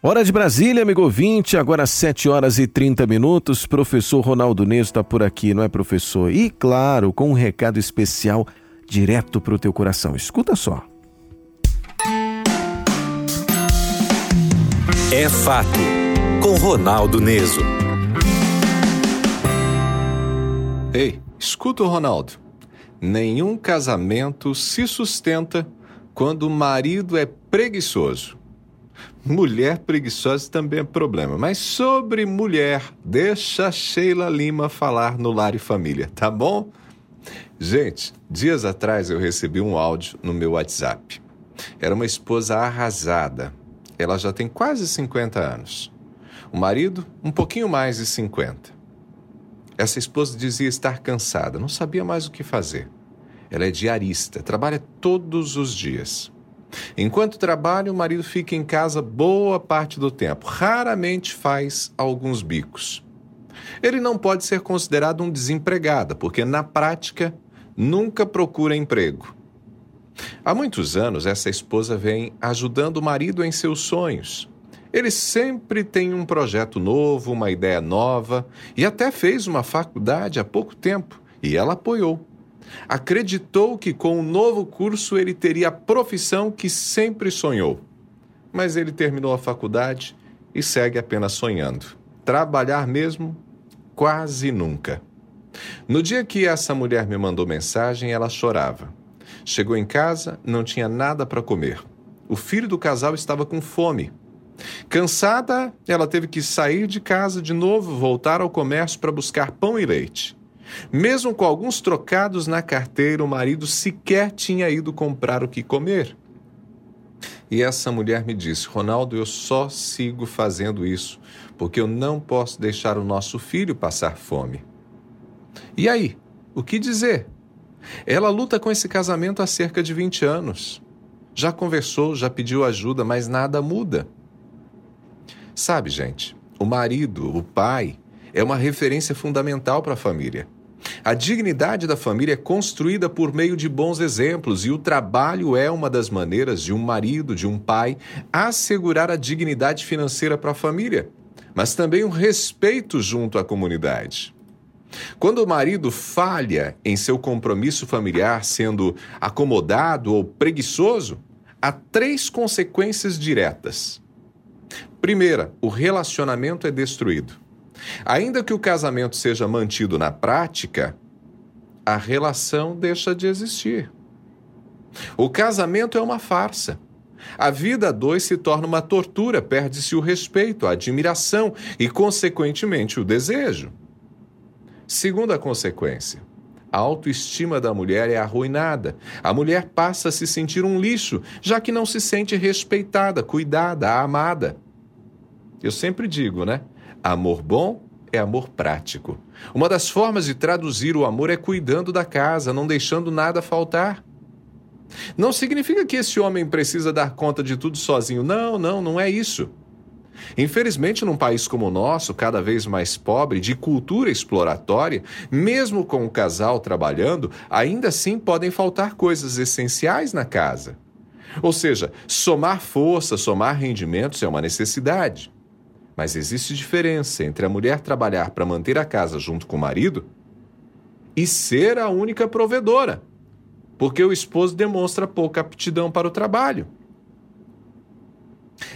Hora de Brasília, amigo ouvinte, agora 7 horas e 30 minutos. Professor Ronaldo Neso está por aqui, não é, professor? E, claro, com um recado especial direto para o teu coração. Escuta só. É fato, com Ronaldo Neso. Ei, escuta o Ronaldo. Nenhum casamento se sustenta quando o marido é preguiçoso. Mulher preguiçosa também é problema, mas sobre mulher, deixa Sheila Lima falar no Lar e Família, tá bom? Gente, dias atrás eu recebi um áudio no meu WhatsApp. Era uma esposa arrasada. Ela já tem quase 50 anos. O marido, um pouquinho mais de 50. Essa esposa dizia estar cansada, não sabia mais o que fazer. Ela é diarista, trabalha todos os dias. Enquanto trabalha, o marido fica em casa boa parte do tempo, raramente faz alguns bicos. Ele não pode ser considerado um desempregado, porque na prática nunca procura emprego. Há muitos anos, essa esposa vem ajudando o marido em seus sonhos. Ele sempre tem um projeto novo, uma ideia nova e até fez uma faculdade há pouco tempo e ela apoiou acreditou que com o novo curso ele teria a profissão que sempre sonhou. Mas ele terminou a faculdade e segue apenas sonhando. Trabalhar mesmo? Quase nunca. No dia que essa mulher me mandou mensagem, ela chorava. Chegou em casa, não tinha nada para comer. O filho do casal estava com fome. Cansada, ela teve que sair de casa de novo, voltar ao comércio para buscar pão e leite. Mesmo com alguns trocados na carteira, o marido sequer tinha ido comprar o que comer. E essa mulher me disse: Ronaldo, eu só sigo fazendo isso porque eu não posso deixar o nosso filho passar fome. E aí? O que dizer? Ela luta com esse casamento há cerca de 20 anos. Já conversou, já pediu ajuda, mas nada muda. Sabe, gente, o marido, o pai, é uma referência fundamental para a família. A dignidade da família é construída por meio de bons exemplos e o trabalho é uma das maneiras de um marido, de um pai, assegurar a dignidade financeira para a família, mas também o respeito junto à comunidade. Quando o marido falha em seu compromisso familiar, sendo acomodado ou preguiçoso, há três consequências diretas. Primeira, o relacionamento é destruído. Ainda que o casamento seja mantido na prática, a relação deixa de existir. O casamento é uma farsa. A vida a dois se torna uma tortura, perde-se o respeito, a admiração e, consequentemente, o desejo. Segunda consequência, a autoestima da mulher é arruinada. A mulher passa a se sentir um lixo, já que não se sente respeitada, cuidada, amada. Eu sempre digo, né? Amor bom é amor prático. Uma das formas de traduzir o amor é cuidando da casa, não deixando nada faltar. Não significa que esse homem precisa dar conta de tudo sozinho. Não, não, não é isso. Infelizmente, num país como o nosso, cada vez mais pobre, de cultura exploratória, mesmo com o casal trabalhando, ainda assim podem faltar coisas essenciais na casa. Ou seja, somar força, somar rendimentos é uma necessidade. Mas existe diferença entre a mulher trabalhar para manter a casa junto com o marido e ser a única provedora, porque o esposo demonstra pouca aptidão para o trabalho.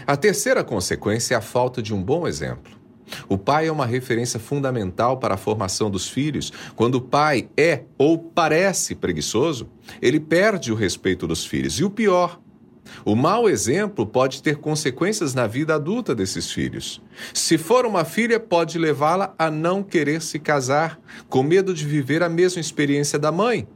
A terceira consequência é a falta de um bom exemplo. O pai é uma referência fundamental para a formação dos filhos. Quando o pai é ou parece preguiçoso, ele perde o respeito dos filhos. E o pior, o mau exemplo pode ter consequências na vida adulta desses filhos. Se for uma filha, pode levá-la a não querer se casar, com medo de viver a mesma experiência da mãe.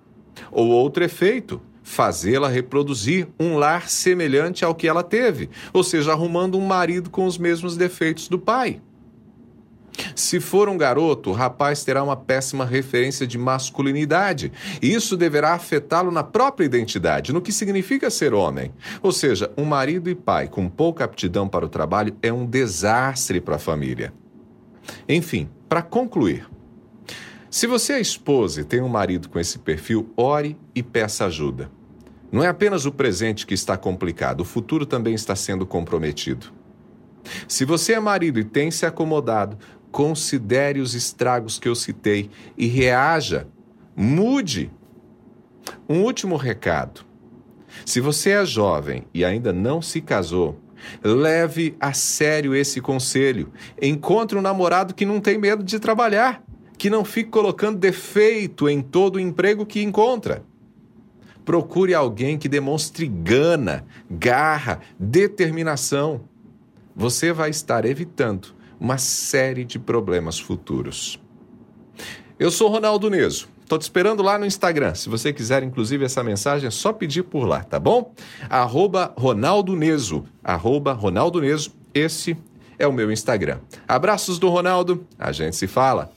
Ou outro efeito, fazê-la reproduzir um lar semelhante ao que ela teve, ou seja, arrumando um marido com os mesmos defeitos do pai. Se for um garoto, o rapaz terá uma péssima referência de masculinidade. E isso deverá afetá-lo na própria identidade, no que significa ser homem. Ou seja, um marido e pai com pouca aptidão para o trabalho é um desastre para a família. Enfim, para concluir. Se você é esposa e tem um marido com esse perfil, ore e peça ajuda. Não é apenas o presente que está complicado, o futuro também está sendo comprometido. Se você é marido e tem se acomodado, considere os estragos que eu citei e reaja. Mude. Um último recado. Se você é jovem e ainda não se casou, leve a sério esse conselho. Encontre um namorado que não tem medo de trabalhar, que não fique colocando defeito em todo o emprego que encontra. Procure alguém que demonstre gana, garra, determinação. Você vai estar evitando uma série de problemas futuros. Eu sou Ronaldo Neso. Estou te esperando lá no Instagram. Se você quiser, inclusive, essa mensagem, é só pedir por lá, tá bom? Arroba Ronaldo Neso. Arroba Ronaldo Neso. Esse é o meu Instagram. Abraços do Ronaldo. A gente se fala.